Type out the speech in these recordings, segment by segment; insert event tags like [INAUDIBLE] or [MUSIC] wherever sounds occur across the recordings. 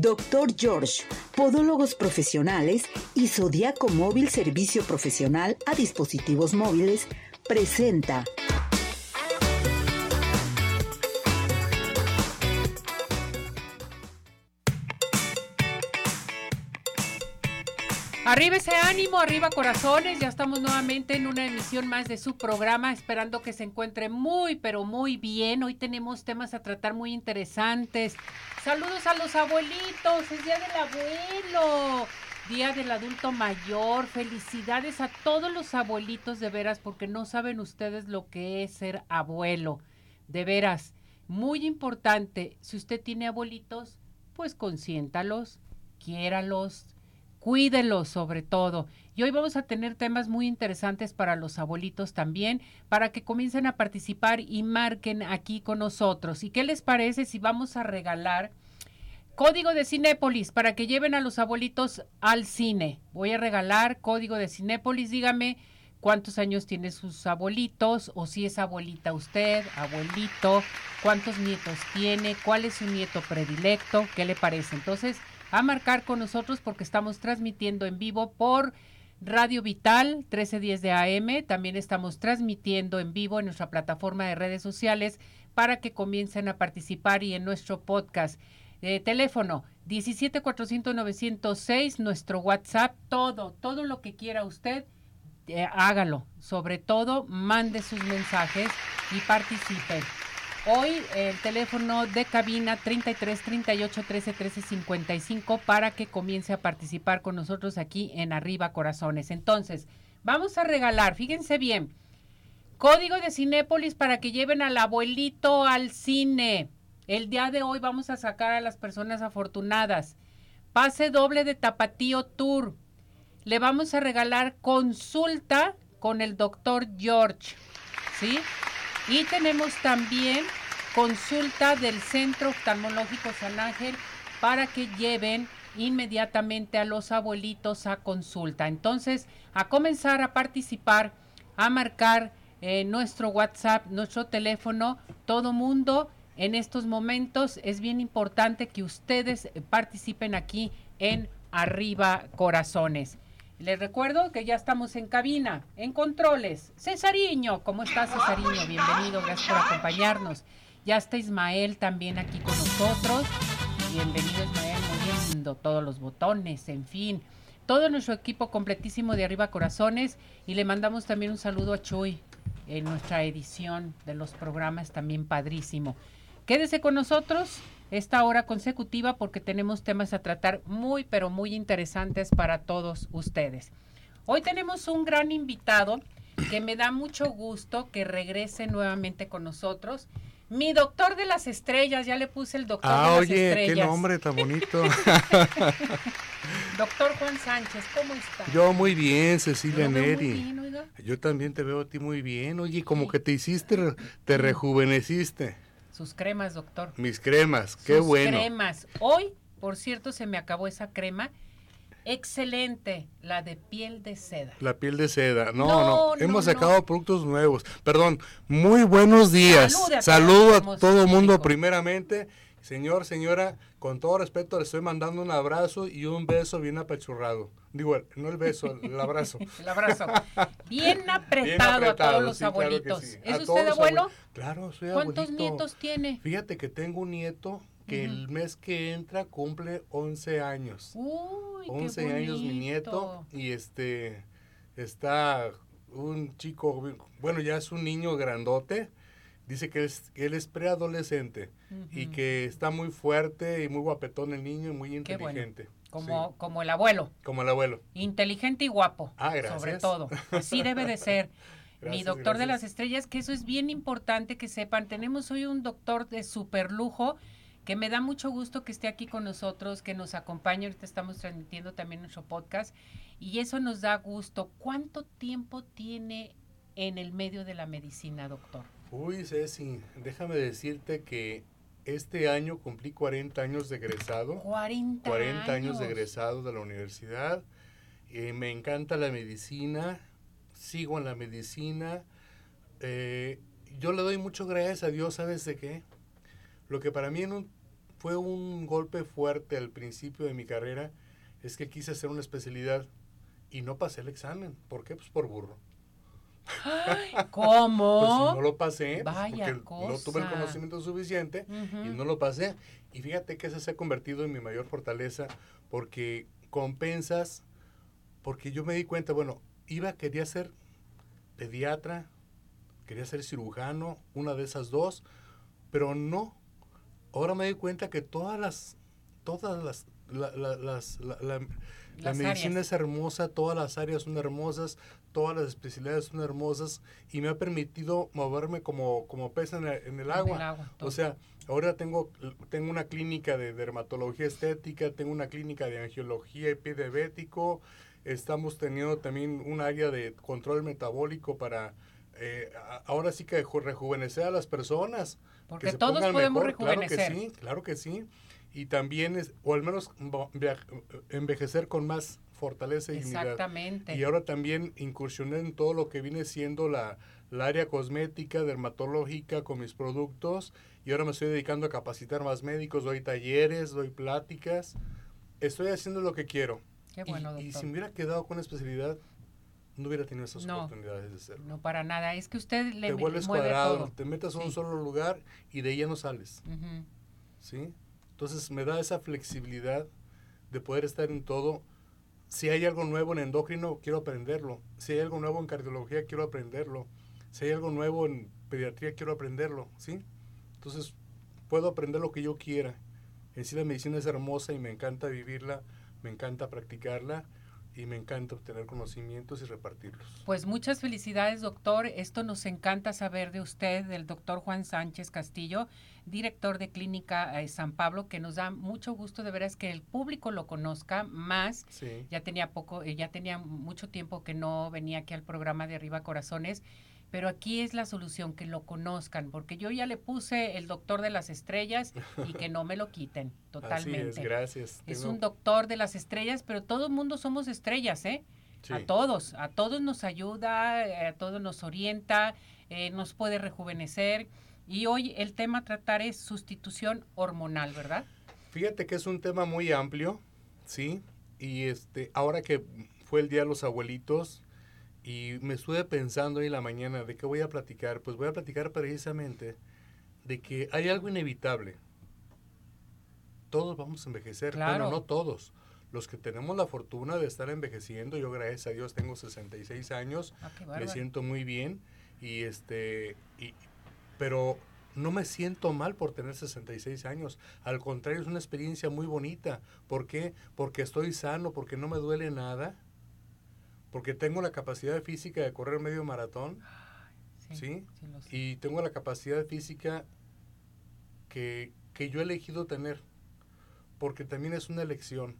Doctor George, Podólogos Profesionales y Zodiaco Móvil Servicio Profesional a Dispositivos Móviles presenta Arriba ese ánimo, arriba corazones, ya estamos nuevamente en una emisión más de su programa, esperando que se encuentre muy, pero muy bien. Hoy tenemos temas a tratar muy interesantes. Saludos a los abuelitos, es Día del Abuelo, Día del Adulto Mayor. Felicidades a todos los abuelitos de veras, porque no saben ustedes lo que es ser abuelo. De veras, muy importante, si usted tiene abuelitos, pues consiéntalos, quiéralos cuídelos sobre todo. Y hoy vamos a tener temas muy interesantes para los abuelitos también, para que comiencen a participar y marquen aquí con nosotros. ¿Y qué les parece si vamos a regalar código de Cinépolis para que lleven a los abuelitos al cine? Voy a regalar código de Cinépolis, dígame cuántos años tiene sus abuelitos o si es abuelita usted, abuelito, cuántos nietos tiene, cuál es su nieto predilecto, qué le parece. Entonces, a marcar con nosotros porque estamos transmitiendo en vivo por Radio Vital 1310 de AM. También estamos transmitiendo en vivo en nuestra plataforma de redes sociales para que comiencen a participar y en nuestro podcast. Eh, teléfono 17400 nuestro WhatsApp, todo, todo lo que quiera usted, eh, hágalo. Sobre todo, mande sus mensajes y participe. Hoy el teléfono de cabina 33 38 13 13 55 para que comience a participar con nosotros aquí en Arriba Corazones. Entonces, vamos a regalar, fíjense bien, código de Cinépolis para que lleven al abuelito al cine. El día de hoy vamos a sacar a las personas afortunadas. Pase doble de Tapatío Tour. Le vamos a regalar consulta con el doctor George. ¿Sí? Y tenemos también consulta del Centro Oftalmológico San Ángel para que lleven inmediatamente a los abuelitos a consulta. Entonces, a comenzar a participar, a marcar eh, nuestro WhatsApp, nuestro teléfono, todo mundo en estos momentos. Es bien importante que ustedes participen aquí en Arriba Corazones. Les recuerdo que ya estamos en cabina, en controles. Cesariño, ¿cómo estás Cesariño? Bienvenido, gracias por acompañarnos. Ya está Ismael también aquí con nosotros. Bienvenido Ismael, moviendo todos los botones, en fin. Todo nuestro equipo completísimo de Arriba Corazones y le mandamos también un saludo a Chuy en nuestra edición de los programas también padrísimo. Quédese con nosotros esta hora consecutiva porque tenemos temas a tratar muy, pero muy interesantes para todos ustedes. Hoy tenemos un gran invitado que me da mucho gusto que regrese nuevamente con nosotros. Mi doctor de las estrellas, ya le puse el doctor ah, de las oye, estrellas. qué nombre tan bonito. [LAUGHS] doctor Juan Sánchez, ¿cómo está? Yo muy bien, Cecilia muy Neri. bien, oiga. Yo también te veo a ti muy bien. Oye, como que te hiciste, te rejuveneciste. Sus cremas, doctor. Mis cremas, qué Sus bueno. cremas. Hoy, por cierto, se me acabó esa crema. Excelente, la de piel de seda. La piel de seda. No, No, no, no, hemos no. sacado productos nuevos. Perdón, muy buenos días. Saludo a todo el mundo primeramente. Señor, señora, con todo respeto le estoy mandando un abrazo y un beso bien apachurrado. Digo, no el beso, el abrazo. [LAUGHS] El abrazo. Bien apretado, Bien a todos los sí, claro que abuelitos. sí. ¿Es A usted abuelo? abue- Claro, soy ¿Cuántos abuelito. nietos tiene? Fíjate que tengo un nieto que el mes que entra cumple 11 años. Uy, qué 11 años mi nieto y este está un chico, bueno, ya es un niño grandote. Dice que es, que él es preadolescente y que está muy fuerte y muy guapetón el niño y muy bueno. inteligente. Como, Sí, como el abuelo. como el abuelo. Inteligente y guapo. Ah, gracias. Sobre todo. Así debe de ser. [LAUGHS] Mi Gracias, doctor de las estrellas, que eso es bien importante que sepan. Tenemos hoy un doctor de super lujo que me da mucho gusto que esté aquí con nosotros, que nos acompañe. Ahorita estamos transmitiendo también nuestro podcast y eso nos da gusto. ¿Cuánto tiempo tiene en el medio de la medicina, doctor? Uy, Ceci, déjame decirte que este año cumplí 40 años de egresado. 40, 40 años de egresado de la universidad. Eh, me encanta la medicina, sigo en la medicina. Eh, yo le doy mucho gracias a Dios, ¿sabes de qué? Lo que para mí en un fue un golpe fuerte al principio de mi carrera, es que quise hacer una especialidad y no pasé el examen. ¿Por qué? Pues por burro. [LAUGHS] ¿Cómo? Pues si no lo pasé, Vaya porque no tuve el conocimiento suficiente y no lo pasé. Y fíjate que eso se ha convertido en mi mayor fortaleza porque compensas, porque yo me di cuenta, bueno, iba, quería ser pediatra, quería ser cirujano, una de esas dos, pero no. Ahora me di cuenta que todas las, todas las, la, la- las, la, la- la Las medicina áreas. es hermosa, todas las áreas son hermosas, todas las especialidades son hermosas y me ha permitido moverme como, como pez en el, en el En agua. el agua. O sea, ahora tengo, tengo una clínica de dermatología estética, tengo una clínica de angiología y pie diabético, estamos teniendo también un área de control metabólico para eh, ahora sí que ju- rejuvenecer a las personas. que Porque se todos podemos mejor. rejuvenecer. Claro que sí, claro que sí. Y también, es, o al menos envejecer con más fortaleza y dignidad. Exactamente. Y ahora también incursioné en todo lo que viene siendo la, la área cosmética, dermatológica con mis productos. Y ahora me estoy dedicando a capacitar más médicos, doy talleres, doy pláticas. Estoy haciendo lo que quiero. Qué Y- bueno, y, doctor. si me hubiera quedado con una especialidad, no hubiera tenido esas No. oportunidades de hacerlo. No para nada. Es que usted le te vuelves mueve cuadrado, todo. te metes a un Sí. solo lugar y de ya no sales. ¿sí? Entonces me da esa flexibilidad de poder estar en todo. Si hay algo nuevo en endocrino, quiero aprenderlo. Si hay algo nuevo en cardiología, quiero aprenderlo. Si hay algo nuevo en pediatría, quiero aprenderlo, ¿sí? Entonces puedo aprender lo que yo quiera. En sí la medicina es hermosa y me encanta vivirla, me encanta practicarla y me encanta obtener conocimientos y repartirlos. Pues muchas felicidades, doctor. Esto nos encanta saber de usted, del doctor Juan Sánchez Castillo, director de Clínica eh, San Pablo, que nos da mucho gusto de veras que el público lo conozca más. Sí. Ya tenía poco, eh, ya tenía mucho tiempo que no venía aquí al programa de Arriba Corazones, pero aquí es la solución, que lo conozcan, porque yo ya le puse el doctor de las estrellas y que no me lo quiten totalmente. [LAUGHS] Así es, gracias. Es Tengo- un doctor de las estrellas, pero todo el mundo somos estrellas, ¿eh? sí. A todos, a todos nos ayuda, eh, a todos nos orienta, eh, nos puede rejuvenecer. Y hoy el tema a tratar es sustitución hormonal, ¿verdad? Fíjate que es un tema muy amplio, ¿sí? Y este, ahora que fue el Día de los Abuelitos y me estuve pensando en la mañana de qué voy a platicar, pues voy a platicar precisamente de que hay algo inevitable. Todos vamos a envejecer, Claro. bueno, no todos. Los que tenemos la fortuna de estar envejeciendo, yo gracias a Dios tengo 66 años, Ah, me siento muy bien y este y, pero no me siento mal por tener 66 años. Al contrario, es una experiencia muy bonita. ¿Por qué? Porque estoy sano, porque no me duele nada, porque tengo la capacidad física de correr medio maratón Sí, y tengo la capacidad física que, que yo he elegido tener, porque también es una elección.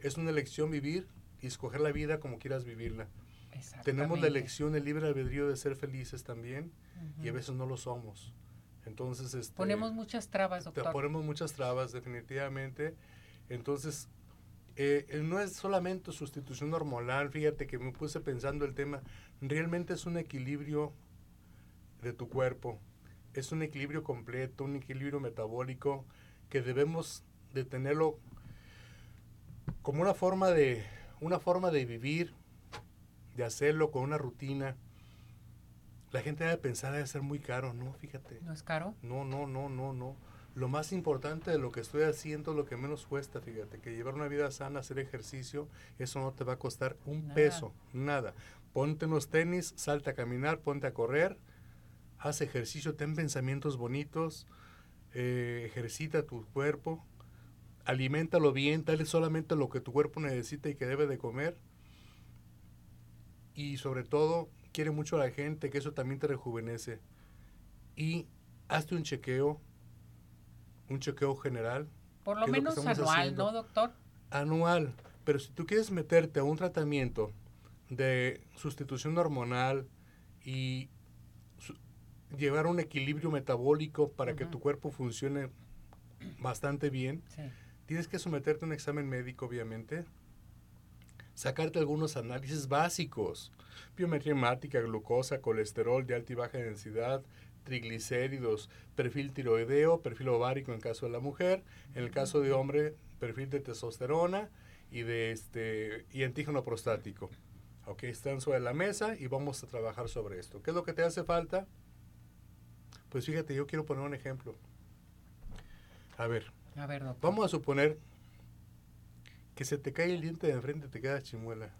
Es una elección vivir y escoger la vida como quieras vivirla. Tenemos la elección, el libre albedrío de ser felices también y a veces no lo somos. Entonces, este, Ponemos muchas trabas, te doctor. ponemos muchas trabas definitivamente. Entonces, eh, eh, no es solamente sustitución hormonal, fíjate que me puse pensando el tema, realmente es un equilibrio de tu cuerpo, es un equilibrio completo, un equilibrio metabólico que debemos de tenerlo como una forma de una forma de vivir, de hacerlo con una rutina. La gente debe pensar debe ser muy caro, no, fíjate. ¿No es caro? No, no, no, no, no. Lo más importante de lo que estoy haciendo lo que menos cuesta, fíjate, que llevar una vida sana, hacer ejercicio, eso no te va a costar un Nada. peso, nada. Ponte unos tenis, salta a caminar, ponte a correr, haz ejercicio, ten pensamientos bonitos, eh, ejercita tu cuerpo, aliméntalo bien, dale solamente lo que tu cuerpo necesita y que debe de comer. Y sobre todo, quiere mucho a la gente, que eso también te rejuvenece. Y hazte un chequeo, un chequeo general, Por lo ¿Qué es lo que menos anual, haciendo? ¿no, doctor? anual. Pero si tú quieres meterte a un tratamiento de sustitución hormonal y su- llevar un equilibrio metabólico para que tu cuerpo funcione bastante bien, Sí. tienes que someterte a un examen médico, obviamente. sacarte algunos análisis básicos. Biometría hemática, glucosa, colesterol de alta y baja densidad, triglicéridos, perfil tiroideo, perfil ovárico en caso de la mujer, en el caso de hombre, perfil de testosterona y de este y antígeno prostático. Ok, están sobre la mesa y vamos a trabajar sobre esto. ¿Qué es lo que te hace falta? Pues fíjate, yo quiero poner un ejemplo. A ver, A ver, doctor. vamos a suponer que se te cae el diente de enfrente y te queda chimuela.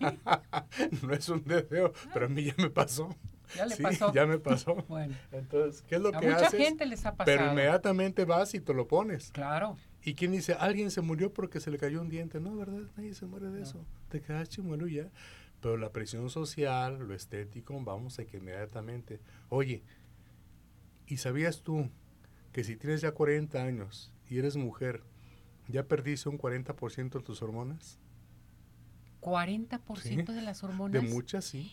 [LAUGHS] no es un deseo, pero a mí ya me pasó. ¿Ya le Sí, pasó? ya me pasó. [LAUGHS] Bueno, Entonces, ¿qué es lo a que mucha haces? gente les ha pasado. Pero inmediatamente vas y te lo pones. Claro. ¿Y quién dice, alguien se murió porque se le cayó un diente? No, ¿verdad? Nadie se muere de No. eso. Te quedas chimuelo y ya. Pero la presión social, lo estético, vamos a que inmediatamente. Oye, ¿y sabías tú que si tienes ya 40 años y eres mujer, ya perdiste un 40% de tus hormonas? 40% Sí. de las De hormonas. muchas, sí.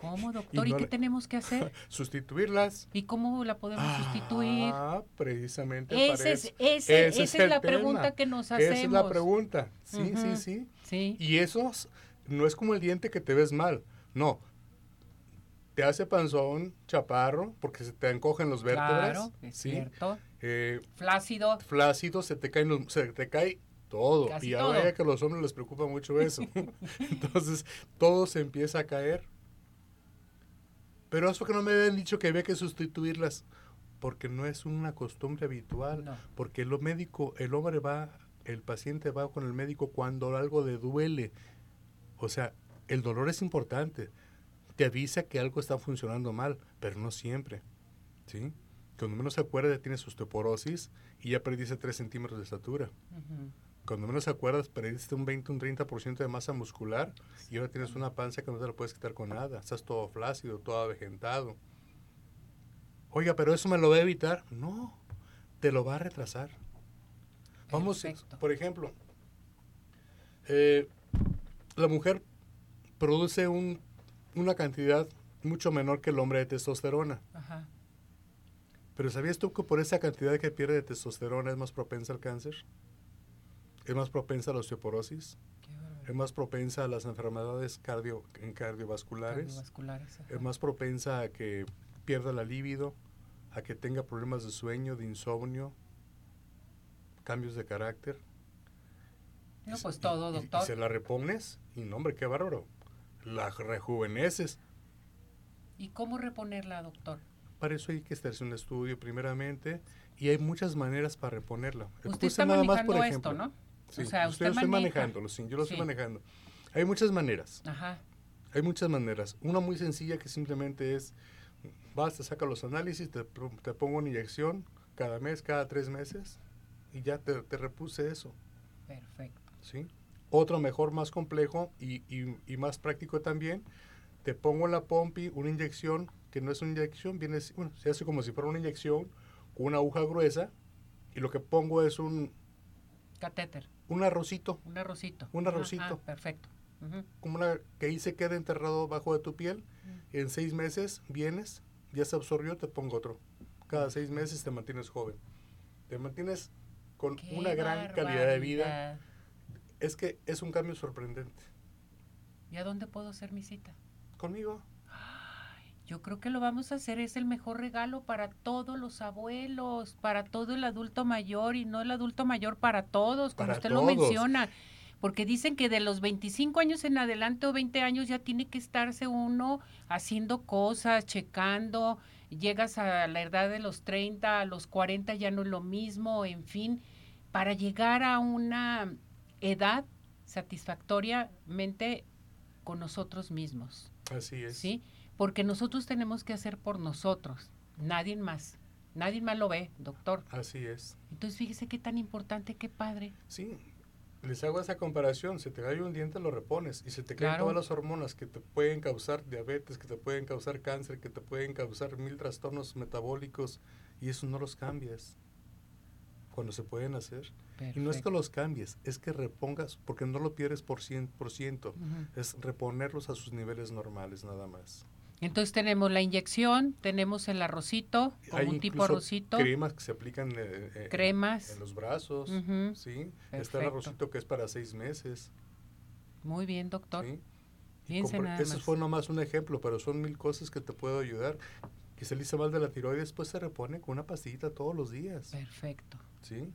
¿Cómo, doctor? Y ¿Y, no qué le- tenemos que hacer? [LAUGHS] Sustituirlas. ¿Y cómo la podemos sustituir? Ah, precisamente Ese es, ese, Ese esa es la tema. pregunta que nos hacemos. Esa es la pregunta. Sí, sí, Ujú. sí. Sí. Y eso no es como el diente que te ves mal. No. Te hace panzón, chaparro, porque se te encogen los vértebras. Claro, es ¿sí? cierto. Eh, Flácido. flácido, se te caen los- se te cae todo. Casi y ya todo. vaya que a los hombres les preocupa mucho eso. [LAUGHS] [LAUGHS] Entonces, todo se empieza a caer. Pero eso que no me habían dicho que había que sustituirlas. Porque no es una costumbre habitual. No. Porque el médico, el hombre va, el paciente va con el médico cuando algo le duele. O sea, el dolor es importante. Te avisa que algo está funcionando mal, pero no siempre. ¿Sí? Cuando menos se acuerda, tienes osteoporosis y ya perdiste 3 centímetros de estatura. Cuando menos acuerdas, perdiste un 20, un 30% de masa muscular y ahora tienes una panza que no te la puedes quitar con nada. Estás todo flácido, todo avejentado. Oiga, pero eso me lo va a evitar. No, te lo va a retrasar. Vamos, Perfecto. por ejemplo, eh, la mujer produce un- una cantidad mucho menor que el hombre de testosterona. Ajá. Pero ¿sabías tú que por esa cantidad que pierde de testosterona es más propensa al cáncer? ¿Es más propensa a la osteoporosis? ¿Es más propensa a las enfermedades cardio, en cardiovasculares? Cardiovasculares. ¿Es más propensa a que pierda la libido? ¿A que tenga problemas de sueño, de insomnio? ¿Cambios de carácter? No, Y- pues y- todo, y- doctor. Y, se la repones y no, hombre, qué bárbaro. La rejuveneces. ¿Y cómo reponerla, doctor? Para eso hay que hacerse un estudio primeramente y hay muchas maneras para reponerla. Usted Puse está nada más, manejando por esto, ejemplo. ¿no? Sí, o sea, usted usted lo estoy maneja. manejándolo, sí, yo lo estoy manejando. Hay muchas maneras, Ajá. hay muchas maneras. Una muy sencilla que simplemente es, vas, te saca los análisis, te, te pongo una inyección cada mes, cada tres meses y ya te, te repuse eso, Perfecto. ¿sí? Otro mejor, más complejo y, y- y más práctico también, te pongo en la pompi una inyección que no es una inyección, viene, bueno, se hace como si fuera una inyección con una aguja gruesa y lo que pongo es un, Catéter. Un arrocito, Un arrocito. Un Ajá, arrocito. ah, perfecto. Como una que ahí se queda enterrado bajo de tu piel. En seis meses vienes, ya se absorbió, te pongo otro. Cada seis meses te mantienes joven. Te mantienes con Qué una gran calidad de vida. Es que es un cambio sorprendente. ¿Y a dónde puedo hacer mi cita? Conmigo. Yo creo que lo vamos a hacer, es el mejor regalo para todos los abuelos, para todo el adulto mayor y no el adulto mayor para todos, como Para usted todos. lo menciona. Porque dicen que de los 25 años en adelante o 20 años ya tiene que estarse uno haciendo cosas, checando, llegas a la edad de los 30, a los 40 ya no es lo mismo, en fin, para llegar a una edad satisfactoriamente con nosotros mismos. Así es. ¿sí? Porque nosotros tenemos que hacer por nosotros, nadie más. Nadie más lo ve, doctor. Así es. Entonces, fíjese qué tan importante, qué padre. Sí. Les hago esa comparación. Se te cae un diente, lo repones. Y se te caen Claro. todas las hormonas que te pueden causar diabetes, que te pueden causar cáncer, que te pueden causar mil trastornos metabólicos. Y eso no los cambias. Cuando se pueden hacer. Y no es que Perfecto. los cambies, es que repongas, porque no lo pierdes por 100%, Ujú. es reponerlos a sus niveles normales nada más. Entonces tenemos la inyección, tenemos el arrocito, como Hay un tipo arrocito, cremas que se aplican eh, eh, Cremas. en los brazos. ¿sí? Está el arrocito que es para seis meses. Muy bien, doctor. ¿sí? Compre- nada Ese más. fue nomás un ejemplo, pero son mil cosas que te puedo ayudar. Que se le hizo mal de la tiroides, pues se repone con una pastillita todos los días. Perfecto. ¿sí?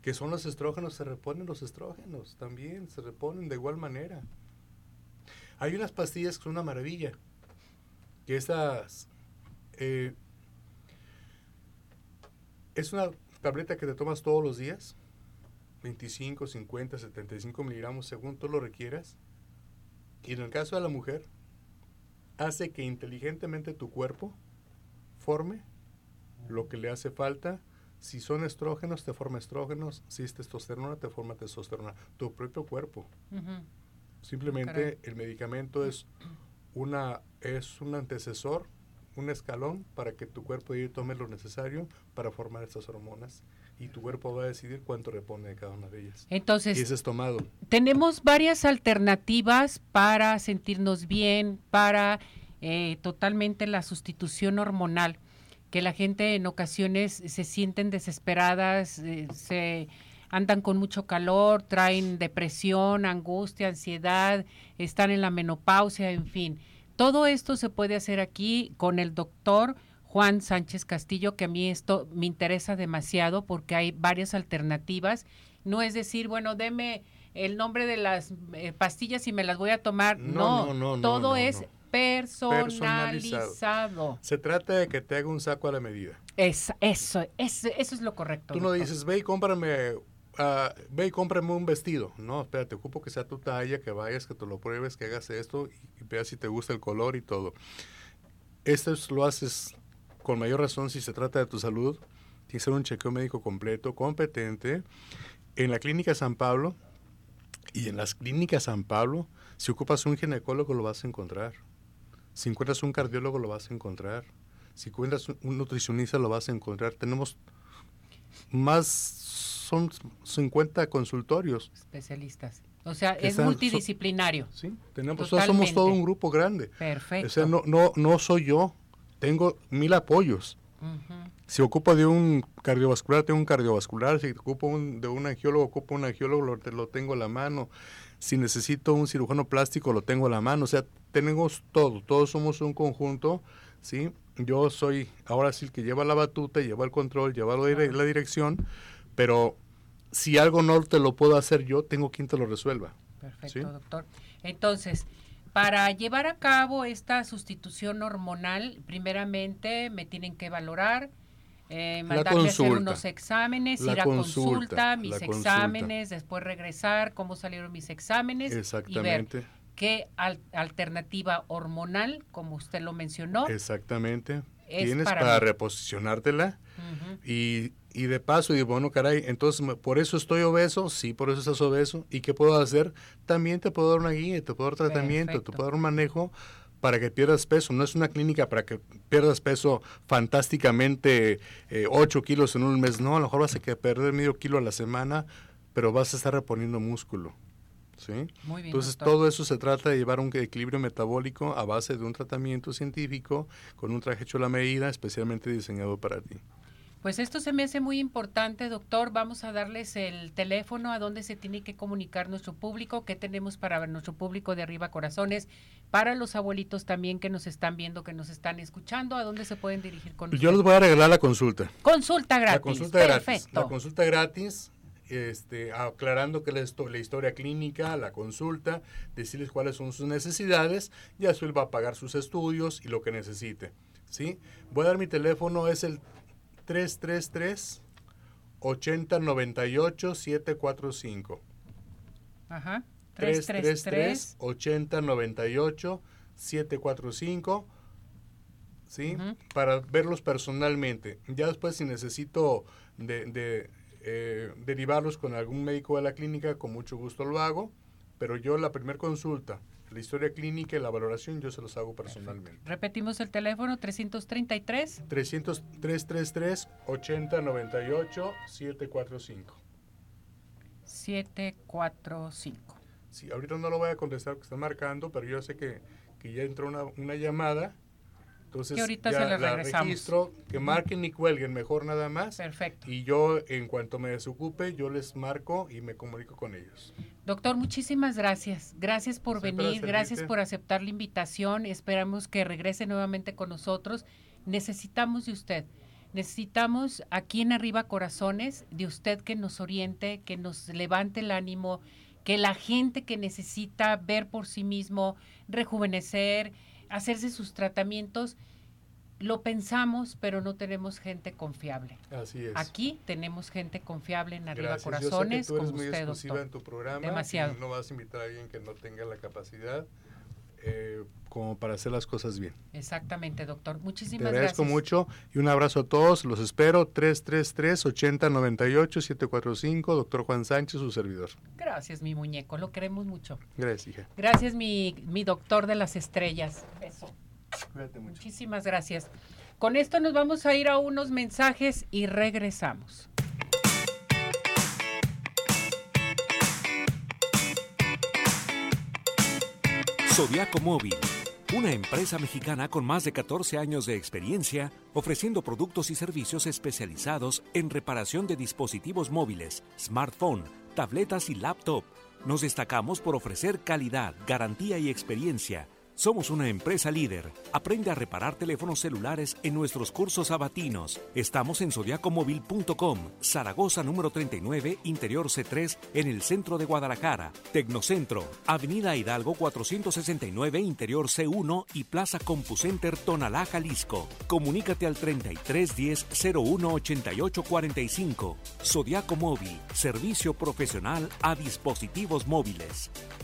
Que son los estrógenos, se reponen los estrógenos también, se reponen de igual manera. Hay unas pastillas que son una maravilla, que estas eh, es una tableta que te tomas todos los días, 25, 50, 75 miligramos según tú lo requieras, y en el caso de la mujer, hace que inteligentemente tu cuerpo forme lo que le hace falta. Si son estrógenos, te forma estrógenos. Si es testosterona, te forma testosterona. Tu propio cuerpo. Simplemente Caray. el medicamento es una es un antecesor, un escalón para que tu cuerpo tome lo necesario para formar estas hormonas y tu cuerpo va a decidir cuánto repone de cada una de ellas. Entonces, y ese es tomado. tenemos varias alternativas para sentirnos bien, para eh, totalmente la sustitución hormonal, que la gente en ocasiones se sienten desesperadas, eh, se andan con mucho calor, traen depresión, angustia, ansiedad, están en la menopausia, en fin. Todo esto se puede hacer aquí con el doctor Juan Sánchez Castillo, que a mí esto me interesa demasiado porque hay varias alternativas. No es decir, bueno, deme el nombre de las eh, pastillas y me las voy a tomar. No, No, no, no, todo no, es personalizado. Se trata de que te haga un saco a la medida. Es, eso, es, eso es lo correcto. Tú no doctor. dices, ve y cómprame, ah, ve y cómprame un vestido. No, espérate, ocupo que sea tu talla, que vayas, que te lo pruebes, que hagas esto y, y veas si te gusta el color y todo. Esto es- lo haces con mayor razón si se trata de tu salud. Tiene que ser un chequeo médico completo, competente. En la clínica San Pablo y en las clínicas San Pablo, si ocupas un ginecólogo lo vas a encontrar. Si encuentras un cardiólogo lo vas a encontrar. Si encuentras un nutricionista lo vas a encontrar. Tenemos más, son 50 consultorios. Especialistas. O sea, es están- multidisciplinario. ¿sí? Tenemos, somos todo un grupo grande. Perfecto. O sea, no, no, no soy yo. Tengo mil apoyos. Si ocupo de un cardiovascular, tengo un cardiovascular. Si ocupo un- de un angiólogo, ocupo un angiólogo, lo, te- lo tengo a la mano. Si necesito un cirujano plástico, lo tengo a la mano. O sea, tenemos todo. Todos somos un conjunto, ¿sí? Yo soy ahora sí el que lleva la batuta, lleva el control, lleva la, dire- Ajá. la dirección, pero si algo no te lo puedo hacer yo, tengo quien te lo resuelva. Perfecto, ¿Sí? doctor. Entonces, para llevar a cabo esta sustitución hormonal, primeramente me tienen que valorar, eh, mandarme a hacer consulta. unos exámenes, ir a consulta, consulta, mis consulta. exámenes, después regresar, cómo salieron mis exámenes y ver Exactamente, qué al- alternativa hormonal, como usted lo mencionó, exactamente. Es Tienes para para, reposicionártela y, y de paso digo, bueno, caray, entonces por eso estoy obeso, sí, por eso estás obeso. ¿Y qué puedo hacer? También te puedo dar una guía, te puedo dar tratamiento, Perfecto. te puedo dar un manejo para que pierdas peso. No es una clínica para que pierdas peso fantásticamente 8 kilos en un mes. No, a lo mejor vas a que perder medio kilo a la semana, pero vas a estar reponiendo músculo. ¿Sí? Muy bien, Entonces doctor. todo eso se trata de llevar un equilibrio metabólico a base de un tratamiento científico con un traje hecho a la medida especialmente diseñado para ti. Pues esto se me hace muy importante, doctor. Vamos a darles el teléfono a donde se tiene que comunicar nuestro público, qué tenemos para ver nuestro público de arriba corazones, para los abuelitos también que nos están viendo, que nos están escuchando, a dónde se pueden dirigir con Yo usted? les voy a regalar la consulta. Consulta gratis. la consulta gratis. Perfecto. La consulta gratis, este, aclarando que la, la historia clínica, la consulta, decirles cuáles son sus necesidades, ya él va a pagar sus estudios y lo que necesite. ¿sí? Voy a dar mi teléfono, es el 333 8098 745. Ajá. 333 333. 8098 745 ¿sí? Ujú. Para verlos personalmente. Ya después si necesito de, de, eh, derivarlos con algún médico de la clínica, con mucho gusto lo hago, pero yo la primera consulta, la historia clínica y la valoración yo se los hago personalmente. Repetimos el teléfono 333. 300 333 8098 745. 745. Sí, ahorita no lo voy a contestar porque está marcando, pero yo sé que, que ya entró una, una llamada Entonces, Que ahorita ya se la la regresamos. registro, que marquen y cuelguen mejor nada más. Perfecto. Y yo, en cuanto me desocupe, yo les marco y me comunico con ellos. Doctor, muchísimas gracias. Gracias por venir, gracias por aceptar la invitación. Esperamos que regrese nuevamente con nosotros. Necesitamos de usted. Necesitamos aquí en Arriba Corazones de usted que nos oriente, que nos levante el ánimo, que la gente que necesita ver por sí mismo, rejuvenecer, hacerse sus tratamientos, lo pensamos, pero no tenemos gente confiable. Así es. Aquí tenemos gente confiable en Arriba Gracias. Corazones, Yo sé que tú eres como muy usted, exclusiva doctor. en tu programa. Demasiado. no vas a invitar a alguien que no tenga la capacidad eh, como para hacer las cosas bien. Exactamente, doctor. Te Muchísimas agradezco gracias. mucho y un abrazo a todos. Los espero 333-8098-745. Doctor Juan Sánchez, su servidor. Gracias, mi muñeco. Lo queremos mucho. Gracias, hija. Gracias, mi, mi doctor de las estrellas. Beso. Cuídate mucho. Muchísimas gracias. Con esto nos vamos a ir a unos mensajes y regresamos. Zodiaco Móvil, una empresa mexicana con más de 14 años de experiencia ofreciendo productos y servicios especializados en reparación de dispositivos móviles, smartphone, tabletas y laptop. Nos destacamos por ofrecer calidad, garantía y experiencia. Somos una empresa líder. Aprende a reparar teléfonos celulares en nuestros cursos sabatinos. Estamos en zodiacomóvil.com, Zaragoza número 39, Interior C3, en el centro de Guadalajara. Tecnocentro, Avenida Hidalgo 469, Interior C1 y Plaza Compucenter Tonalá, Jalisco. Comunícate al 3310 01 88 45. Zodiaco Móvil, servicio profesional a dispositivos móviles.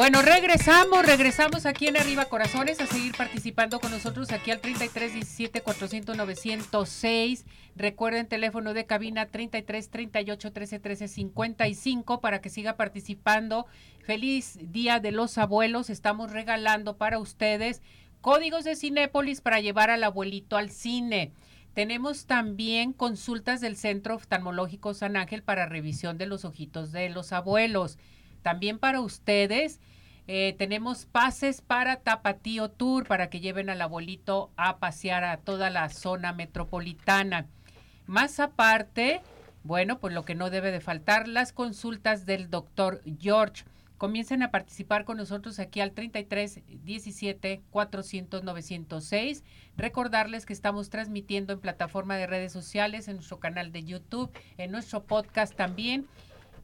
Bueno, regresamos, regresamos aquí en Arriba Corazones a seguir participando con nosotros aquí al 33 17 400 906. Recuerden teléfono de cabina 33 38 13 13 55 para que siga participando. Feliz Día de los Abuelos. Estamos regalando para ustedes códigos de Cinépolis para llevar al abuelito al cine. Tenemos también consultas del Centro Oftalmológico San Ángel para revisión de los ojitos de los abuelos. También para ustedes eh, tenemos pases para Tapatío Tour para que lleven al abuelito a pasear a toda la zona metropolitana. Más aparte, bueno, pues lo que no debe de faltar, las consultas del doctor George. comiencen a participar con nosotros aquí al 33 17 400 906. Recordarles que estamos transmitiendo en plataforma de redes sociales, en nuestro canal de YouTube, en nuestro podcast también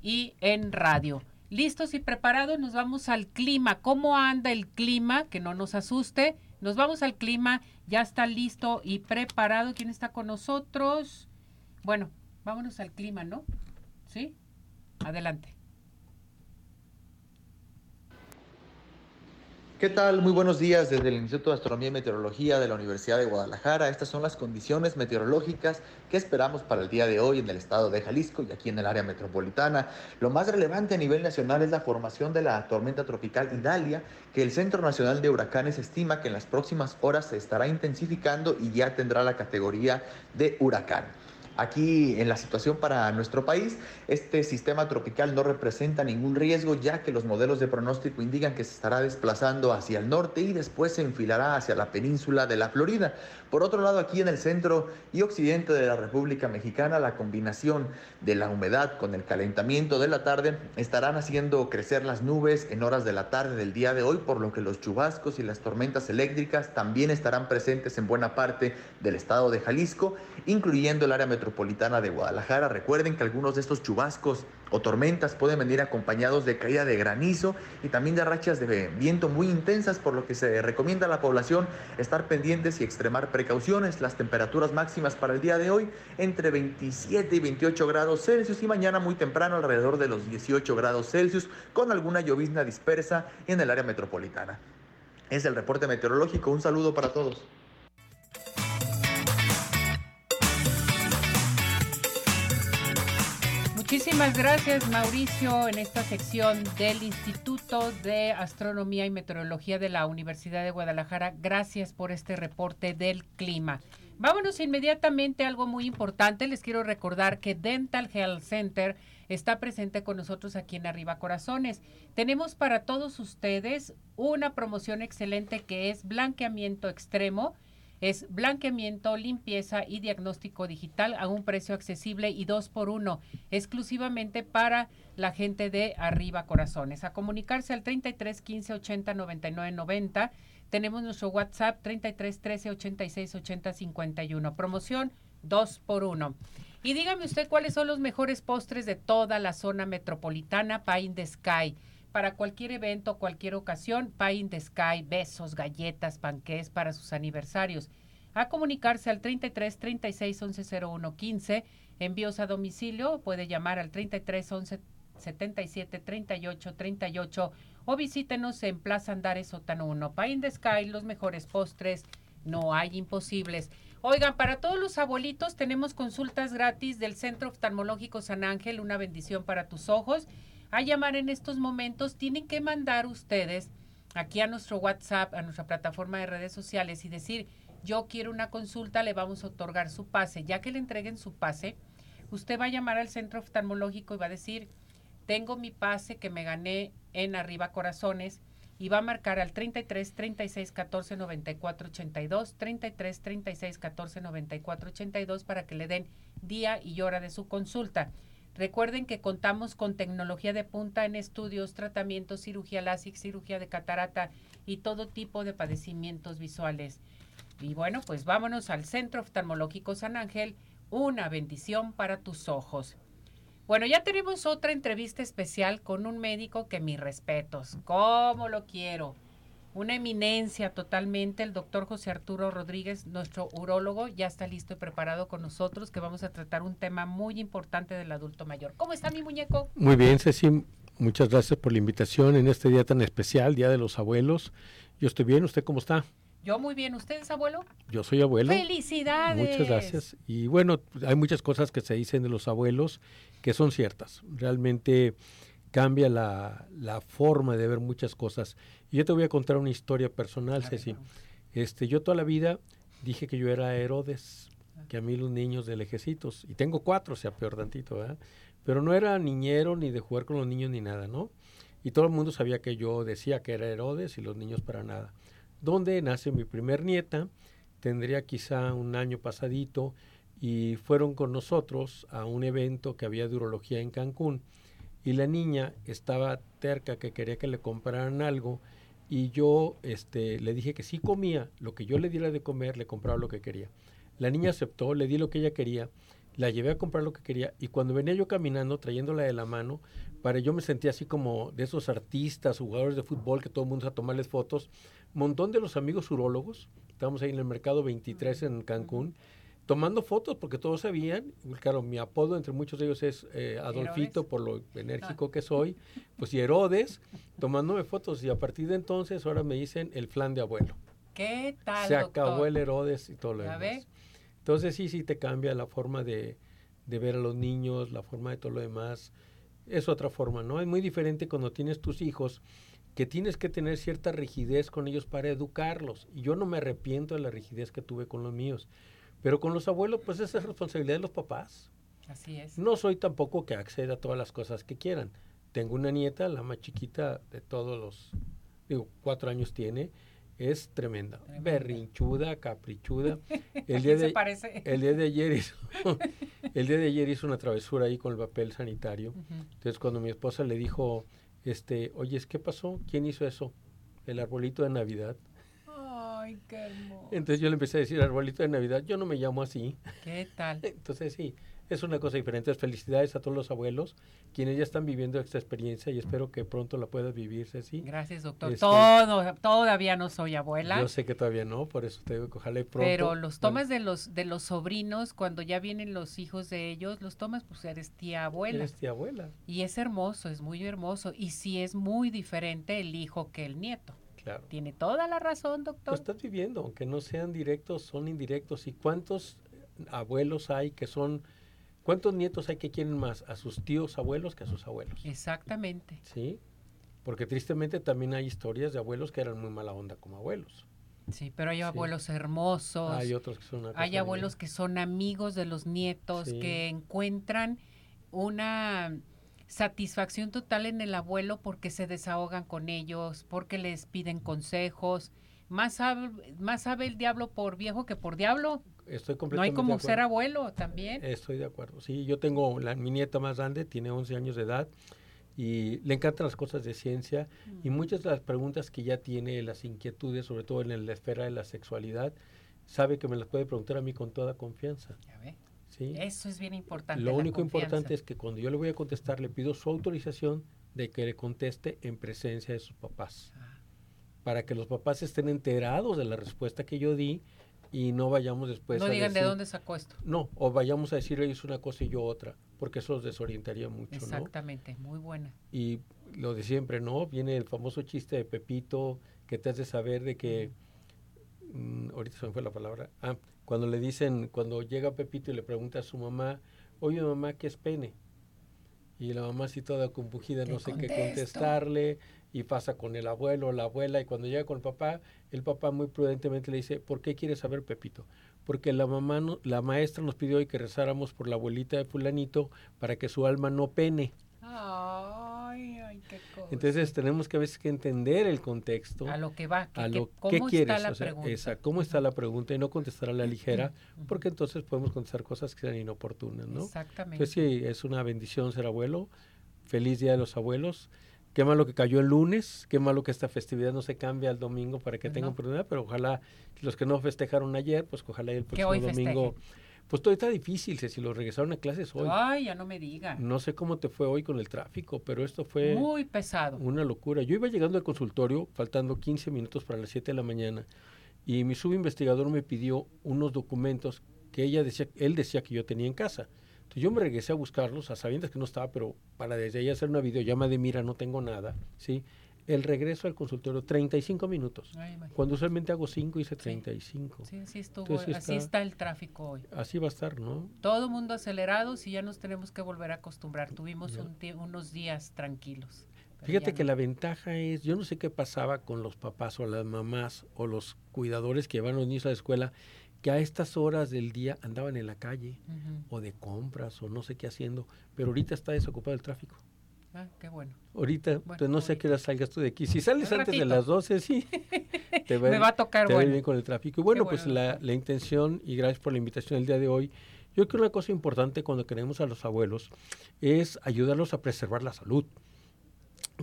y en radio. Listos y preparados, nos vamos al clima. ¿Cómo anda el clima? Que no nos asuste. Nos vamos al clima. Ya está listo y preparado. ¿Quién está con nosotros? Bueno, vámonos al clima, ¿no? ¿Sí? Adelante. ¿Qué tal? Muy buenos días desde el Instituto de Astronomía y Meteorología de la Universidad de Guadalajara. Estas son las condiciones meteorológicas que esperamos para el día de hoy en el estado de Jalisco y aquí en el área metropolitana. Lo más relevante a nivel nacional es la formación de la tormenta tropical Idalia, que el Centro Nacional de Huracanes estima que en las próximas horas se estará intensificando y ya tendrá la categoría de huracán. Aquí en la situación para nuestro país, este sistema tropical no representa ningún riesgo ya que los modelos de pronóstico indican que se estará desplazando hacia el norte y después se enfilará hacia la península de la Florida. Por otro lado, aquí en el centro y occidente de la República Mexicana, la combinación de la humedad con el calentamiento de la tarde estarán haciendo crecer las nubes en horas de la tarde del día de hoy, por lo que los chubascos y las tormentas eléctricas también estarán presentes en buena parte del estado de Jalisco, incluyendo el área metropolitana metropolitana de Guadalajara. Recuerden que algunos de estos chubascos o tormentas pueden venir acompañados de caída de granizo y también de rachas de viento muy intensas, por lo que se recomienda a la población estar pendientes y extremar precauciones. Las temperaturas máximas para el día de hoy entre 27 y 28 grados Celsius y mañana muy temprano alrededor de los 18 grados Celsius con alguna llovizna dispersa en el área metropolitana. Es el reporte meteorológico. Un saludo para todos. Muchísimas gracias Mauricio en esta sección del Instituto de Astronomía y Meteorología de la Universidad de Guadalajara. Gracias por este reporte del clima. Vámonos inmediatamente a algo muy importante. Les quiero recordar que Dental Health Center está presente con nosotros aquí en Arriba Corazones. Tenemos para todos ustedes una promoción excelente que es blanqueamiento extremo es blanqueamiento, limpieza y diagnóstico digital a un precio accesible y dos por uno, exclusivamente para la gente de Arriba Corazones. A comunicarse al 33 15 80 99 90. Tenemos nuestro WhatsApp 33 13 86 80 51. Promoción dos por uno. Y dígame usted cuáles son los mejores postres de toda la zona metropolitana in the Sky para cualquier evento, cualquier ocasión, Pie in the Sky, besos, galletas, panqués para sus aniversarios. A comunicarse al 33 36 11 01 15. Envíos a domicilio, puede llamar al 33 11 77 38 38 o visítenos en Plaza Andares Sótano 1. Pie in the Sky, los mejores postres, no hay imposibles. Oigan, para todos los abuelitos tenemos consultas gratis del Centro Oftalmológico San Ángel, una bendición para tus ojos a llamar en estos momentos, tienen que mandar ustedes aquí a nuestro WhatsApp, a nuestra plataforma de redes sociales y decir, yo quiero una consulta, le vamos a otorgar su pase. Ya que le entreguen su pase, usted va a llamar al centro oftalmológico y va a decir, tengo mi pase que me gané en Arriba Corazones y va a marcar al 33 36 14 94 82, 33 36 14 94 82 para que le den día y hora de su consulta. Recuerden que contamos con tecnología de punta en estudios, tratamientos, cirugía láser, cirugía de catarata y todo tipo de padecimientos visuales. Y bueno, pues vámonos al Centro Oftalmológico San Ángel, una bendición para tus ojos. Bueno, ya tenemos otra entrevista especial con un médico que mis respetos, ¿cómo lo quiero? Una eminencia totalmente, el doctor José Arturo Rodríguez, nuestro urólogo, ya está listo y preparado con nosotros, que vamos a tratar un tema muy importante del adulto mayor. ¿Cómo está mi muñeco? Muy bien, Ceci, muchas gracias por la invitación en este día tan especial, Día de los Abuelos. Yo estoy bien, ¿usted cómo está? Yo muy bien, ¿usted es abuelo? Yo soy abuelo. Felicidades. Muchas gracias. Y bueno, hay muchas cosas que se dicen de los abuelos que son ciertas. Realmente cambia la, la forma de ver muchas cosas. Y yo te voy a contar una historia personal, Ceci. Este, yo toda la vida dije que yo era Herodes, que a mí los niños de lejecitos, y tengo cuatro, o sea, peor tantito, ¿verdad? Pero no era niñero ni de jugar con los niños ni nada, ¿no? Y todo el mundo sabía que yo decía que era Herodes y los niños para nada. Donde nace mi primer nieta, tendría quizá un año pasadito, y fueron con nosotros a un evento que había de urología en Cancún y la niña estaba terca que quería que le compraran algo y yo este, le dije que si comía lo que yo le diera de comer, le compraba lo que quería. La niña aceptó, le di lo que ella quería, la llevé a comprar lo que quería y cuando venía yo caminando trayéndola de la mano, para yo me sentía así como de esos artistas, jugadores de fútbol que todo el mundo a tomarles fotos, montón de los amigos urólogos, estábamos ahí en el mercado 23 en Cancún, tomando fotos porque todos sabían, claro, mi apodo entre muchos de ellos es eh, Adolfito por lo enérgico que soy, pues y Herodes, tomándome fotos y a partir de entonces ahora me dicen el flan de abuelo. ¿Qué tal? Se acabó el Herodes y todo lo demás. Entonces sí, sí te cambia la forma de, de ver a los niños, la forma de todo lo demás. Es otra forma, ¿no? Es muy diferente cuando tienes tus hijos que tienes que tener cierta rigidez con ellos para educarlos. Y yo no me arrepiento de la rigidez que tuve con los míos pero con los abuelos, pues esa es responsabilidad de los papás. Así es. No soy tampoco que acceda a todas las cosas que quieran. Tengo una nieta, la más chiquita de todos los, digo, cuatro años tiene, es tremenda, berrinchuda, caprichuda. [LAUGHS] El día, de, parece? el día de ayer hizo, [LAUGHS] el día de ayer hizo una travesura ahí con el papel sanitario. Entonces cuando mi esposa le dijo, este, oye, ¿qué pasó? ¿Quién hizo eso? El arbolito de Navidad. Entonces yo le empecé a decir, arbolito de Navidad, yo no me llamo así. ¿Qué tal? [LAUGHS] Entonces sí, es una cosa diferente. Felicidades a todos los abuelos, quienes ya están viviendo esta experiencia y espero que pronto la puedas vivir, Ceci. Gracias, doctor. Este, Todo, todavía no soy abuela. Yo sé que todavía no, por eso te digo que ojalá y pronto. Pero los tomas de los de los sobrinos, cuando ya vienen los hijos de ellos, los tomas, pues eres tía abuela. Eres tía abuela. Y es hermoso, es muy hermoso. Y sí es muy diferente el hijo que el nieto. Tiene toda la razón, doctor. Lo estás viviendo, aunque no sean directos, son indirectos. ¿Y cuántos abuelos hay que son, cuántos nietos hay que quieren más a sus tíos abuelos que a sus abuelos? Exactamente. Sí, porque tristemente también hay historias de abuelos que eran muy mala onda como abuelos. Sí, pero hay abuelos hermosos. Hay otros que son Hay abuelos que son amigos de los nietos, que encuentran una satisfacción total en el abuelo porque se desahogan con ellos, porque les piden consejos. Más sabe, más sabe el diablo por viejo que por diablo. Estoy completamente No hay como ser abuelo también. Estoy de acuerdo. Sí, yo tengo la, mi nieta más grande, tiene 11 años de edad y le encantan las cosas de ciencia y mm. muchas de las preguntas que ya tiene, las inquietudes, sobre todo en la esfera de la sexualidad, sabe que me las puede preguntar a mí con toda confianza. Ya ve. Eso es bien importante. Lo único importante es que cuando yo le voy a contestar, le pido su autorización de que le conteste en presencia de sus papás. Ah. Para que los papás estén enterados de la respuesta que yo di y no vayamos después no digan de dónde sacó esto. No, o vayamos a decir ellos una cosa y yo otra, porque eso los desorientaría mucho. Exactamente, muy buena. Y lo de siempre, ¿no? Viene el famoso chiste de Pepito que te hace saber de que, mm, ahorita se me fue la palabra, ah, cuando le dicen, cuando llega Pepito y le pregunta a su mamá, oye mamá, ¿qué es pene? Y la mamá así toda compugida, no sé qué contestarle, y pasa con el abuelo o la abuela, y cuando llega con el papá, el papá muy prudentemente le dice, ¿por qué quieres saber Pepito? Porque la mamá, la maestra nos pidió hoy que rezáramos por la abuelita de fulanito para que su alma no pene. Entonces tenemos que a veces que entender el contexto. A lo que va, a lo que, quieres, la pregunta. cómo está la pregunta y no contestar a la ligera, porque entonces podemos contestar cosas que sean inoportunas, ¿no? Exactamente. Pues sí, es una bendición ser abuelo. Feliz Día de los Abuelos. Qué malo que cayó el lunes, qué malo que esta festividad no se cambie al domingo para que tengan oportunidad, pero ojalá los que no festejaron ayer, pues ojalá el próximo domingo. Pues todo está difícil, si lo regresaron a clases hoy. Ay, ya no me digan. No sé cómo te fue hoy con el tráfico, pero esto fue... Muy pesado. Una locura. Yo iba llegando al consultorio, faltando 15 minutos para las 7 de la mañana, y mi subinvestigador me pidió unos documentos que ella decía, él decía que yo tenía en casa. Entonces yo me regresé a buscarlos, a sabiendas que no estaba, pero para desde ahí hacer una videollamada de mira, no tengo nada, ¿sí? El regreso al consultorio 35 minutos. Cuando usualmente hago 5, hice 35. Sí, sí estuvo, así está, el tráfico hoy. Así va a estar, ¿no? Todo mundo acelerado y ya nos tenemos que volver a acostumbrar. Tuvimos unos días tranquilos. Fíjate que la ventaja es, yo no sé qué pasaba con los papás o las mamás o los cuidadores que llevan a los niños a la escuela, que a estas horas del día andaban en la calle o de compras o no sé qué haciendo, pero ahorita está desocupado el tráfico. Ah, qué bueno. Ahorita, pues no sé qué hora salgas tú de aquí. Si sales antes de las 12, sí. [LAUGHS] Me va a tocar te bien con el tráfico. Y bueno, pues La, la, intención, y gracias por la invitación el día de hoy, Yo creo que una cosa importante cuando queremos a los abuelos es ayudarlos a preservar la salud.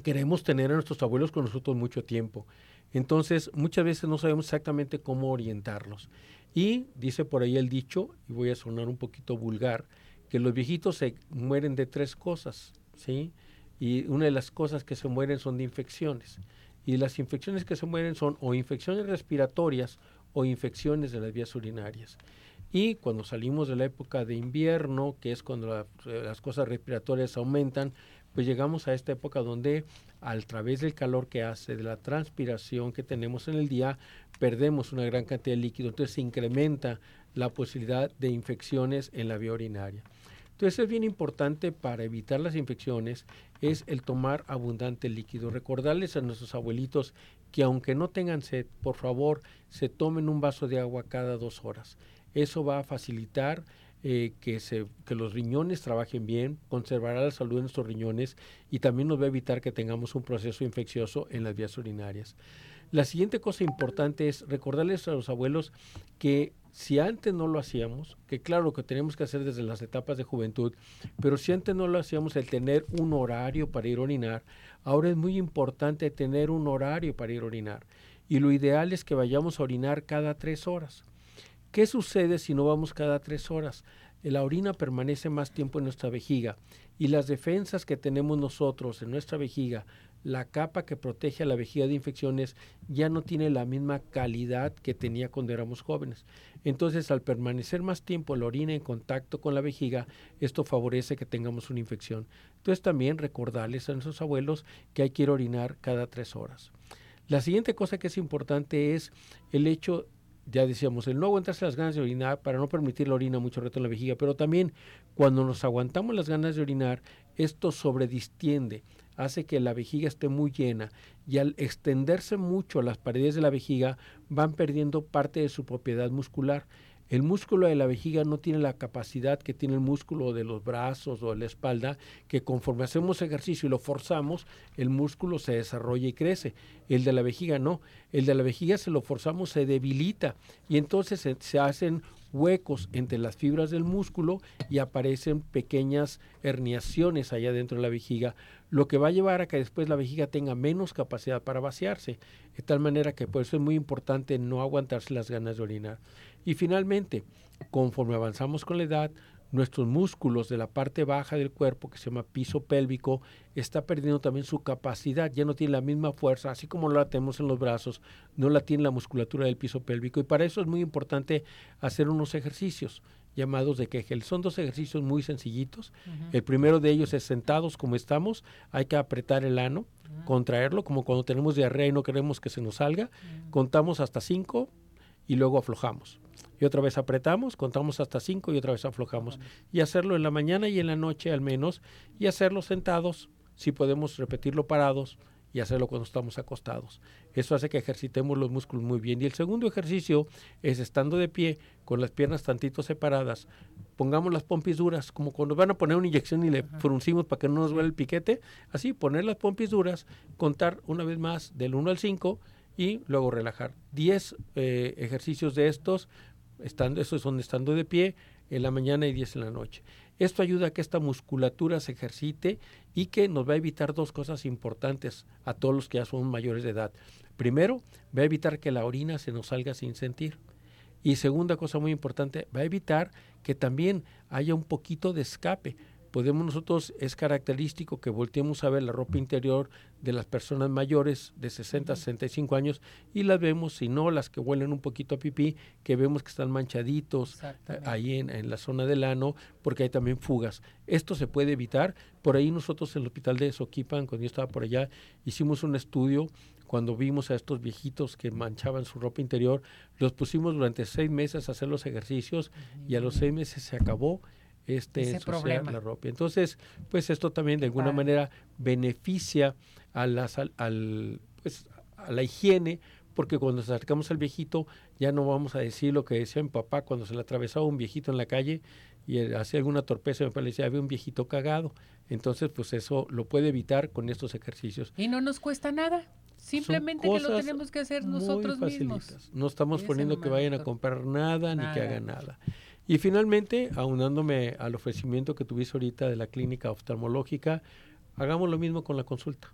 Queremos tener a nuestros abuelos con nosotros mucho tiempo. Entonces, muchas veces no sabemos exactamente cómo orientarlos. Y dice por ahí el dicho, y voy a sonar un poquito vulgar, que los viejitos se mueren de tres cosas, ¿sí? Y una de las cosas que se mueren son de infecciones. Y las infecciones que se mueren son o infecciones respiratorias o infecciones de las vías urinarias. Y cuando salimos de la época de invierno, que es cuando las cosas respiratorias aumentan, pues llegamos a esta época donde a través del calor que hace, de la transpiración que tenemos en el día, perdemos una gran cantidad de líquido, entonces se incrementa la posibilidad de infecciones en la vía urinaria. Entonces es bien importante para evitar las infecciones es el tomar abundante líquido. Recordarles a nuestros abuelitos que aunque no tengan sed, por favor, se tomen un vaso de agua cada dos horas. Eso va a facilitar eh, que, los riñones trabajen bien, conservará la salud de nuestros riñones y también nos va a evitar que tengamos un proceso infeccioso en las vías urinarias. La siguiente cosa importante es recordarles a los abuelos que si antes no lo hacíamos, que claro que tenemos que hacer desde las etapas de juventud, pero si antes no lo hacíamos el tener un horario para ir a orinar, ahora es muy importante tener un horario para ir a orinar. Y lo ideal es que vayamos a orinar cada tres horas. ¿Qué sucede si no vamos cada tres horas? La orina permanece más tiempo en nuestra vejiga y las defensas que tenemos nosotros en nuestra vejiga, la capa que protege a la vejiga de infecciones, ya no tiene la misma calidad que tenía cuando éramos jóvenes. Entonces, al permanecer más tiempo la orina en contacto con la vejiga, esto favorece que tengamos una infección. Entonces, también recordarles a nuestros abuelos que hay que orinar cada tres horas. La siguiente cosa que es importante es el hecho ya decíamos, el no aguantarse las ganas de orinar para no permitir la orina mucho rato en la vejiga, pero también cuando nos aguantamos las ganas de orinar, esto sobredistiende, hace que la vejiga esté muy llena y al extenderse mucho las paredes de la vejiga van perdiendo parte de su propiedad muscular. El músculo de la vejiga no tiene la capacidad que tiene el músculo de los brazos o de la espalda, que conforme hacemos ejercicio y lo forzamos, el músculo se desarrolla y crece. El de la vejiga no. El de la vejiga se lo forzamos, se debilita y entonces se, se hacen huecos entre las fibras del músculo y aparecen pequeñas herniaciones allá dentro de la vejiga, lo que va a llevar a que después la vejiga tenga menos capacidad para vaciarse, de tal manera que por eso es muy importante no aguantarse las ganas de orinar. Y finalmente, conforme avanzamos con la edad, nuestros músculos de la parte baja del cuerpo, que se llama piso pélvico, está perdiendo también su capacidad, ya no tiene la misma fuerza, así como la tenemos en los brazos, no la tiene la musculatura del piso pélvico. Y para eso es muy importante hacer unos ejercicios llamados de Kegel. Son dos ejercicios muy sencillitos. El primero de ellos es sentados como estamos, hay que apretar el ano, contraerlo, como cuando tenemos diarrea y no queremos que se nos salga. Contamos hasta cinco y luego aflojamos y otra vez apretamos, contamos hasta cinco y otra vez aflojamos. Y hacerlo en la mañana y en la noche al menos, y hacerlo sentados, si podemos repetirlo parados, y hacerlo cuando estamos acostados. Eso hace que ejercitemos los músculos muy bien. Y el segundo ejercicio es estando de pie, con las piernas tantito separadas. Pongamos las pompis duras, como cuando van a poner una inyección y le fruncimos para que no nos duele el piquete. Así, poner las pompis duras, contar una vez más del 1 al 5 y luego relajar. 10 eh, ejercicios de estos estando, esos son estando de pie en la mañana y 10 en la noche. Esto ayuda a que esta musculatura se ejercite y que nos va a evitar dos cosas importantes a todos los que ya son mayores de edad. Primero, va a evitar que la orina se nos salga sin sentir. Y segunda cosa muy importante, va a evitar que también haya un poquito de escape podemos nosotros, es característico que volteemos a ver la ropa interior de las personas mayores de 60 65 años y las vemos, si no, las que huelen un poquito a pipí, que vemos que están manchaditos ahí en, la zona del ano, porque hay también fugas. Esto se puede evitar. Por ahí nosotros en el hospital de Soquipan, cuando yo estaba por allá, hicimos un estudio cuando vimos a estos viejitos que manchaban su ropa interior, los pusimos durante seis meses a hacer los ejercicios y a los seis meses se acabó este problema. la ropa. Entonces, pues esto también de alguna manera beneficia a, las, al, pues, a la higiene, porque cuando nos acercamos al viejito ya no vamos a decir lo que decía mi papá cuando se le atravesaba un viejito en la calle y hacía alguna torpeza, me parecía, había un viejito cagado. Entonces, pues eso lo puede evitar con estos ejercicios. Y no nos cuesta nada. Simplemente que lo tenemos que hacer nosotros mismos. No estamos poniendo que vayan a comprar nada ni que hagan nada. Y finalmente, aunándome al ofrecimiento que tuviste ahorita de la clínica oftalmológica, hagamos lo mismo con la consulta.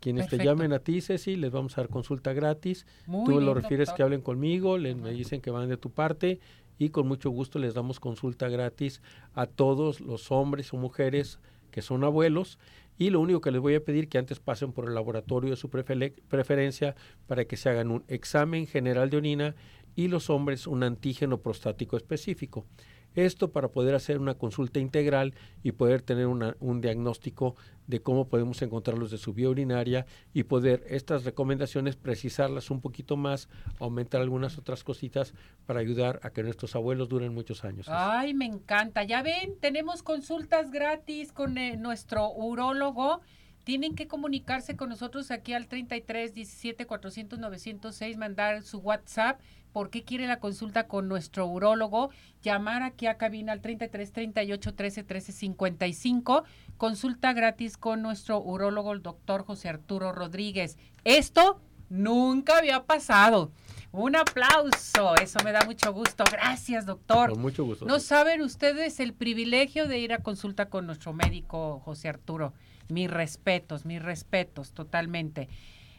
Quienes te llamen a ti, Ceci, les vamos a dar consulta gratis. Tú lo refieres que hablen conmigo, les, me dicen que van de tu parte y con mucho gusto les damos consulta gratis a todos los hombres o mujeres que son abuelos y lo único que les voy a pedir que antes pasen por el laboratorio de su preferencia para que se hagan un examen general de orina y los hombres un antígeno prostático específico. Esto para poder hacer una consulta integral y poder tener un diagnóstico de cómo podemos encontrarlos de su vía urinaria y poder estas recomendaciones precisarlas un poquito más, aumentar algunas otras cositas para ayudar a que nuestros abuelos duren muchos años. Ay, me encanta. Ya ven, tenemos consultas gratis con eh, nuestro urólogo tienen que comunicarse con nosotros aquí al 33 17 400 906, mandar su WhatsApp por qué quiere la consulta con nuestro urólogo, llamar aquí a cabina al 33 38 13 13 55, consulta gratis con nuestro urólogo, el doctor José Arturo Rodríguez. Esto nunca había pasado. Un aplauso, eso me da mucho gusto. Gracias, doctor. Con mucho gusto. No saben ustedes el privilegio de ir a consulta con nuestro médico José Arturo. Mis respetos, mis respetos, totalmente.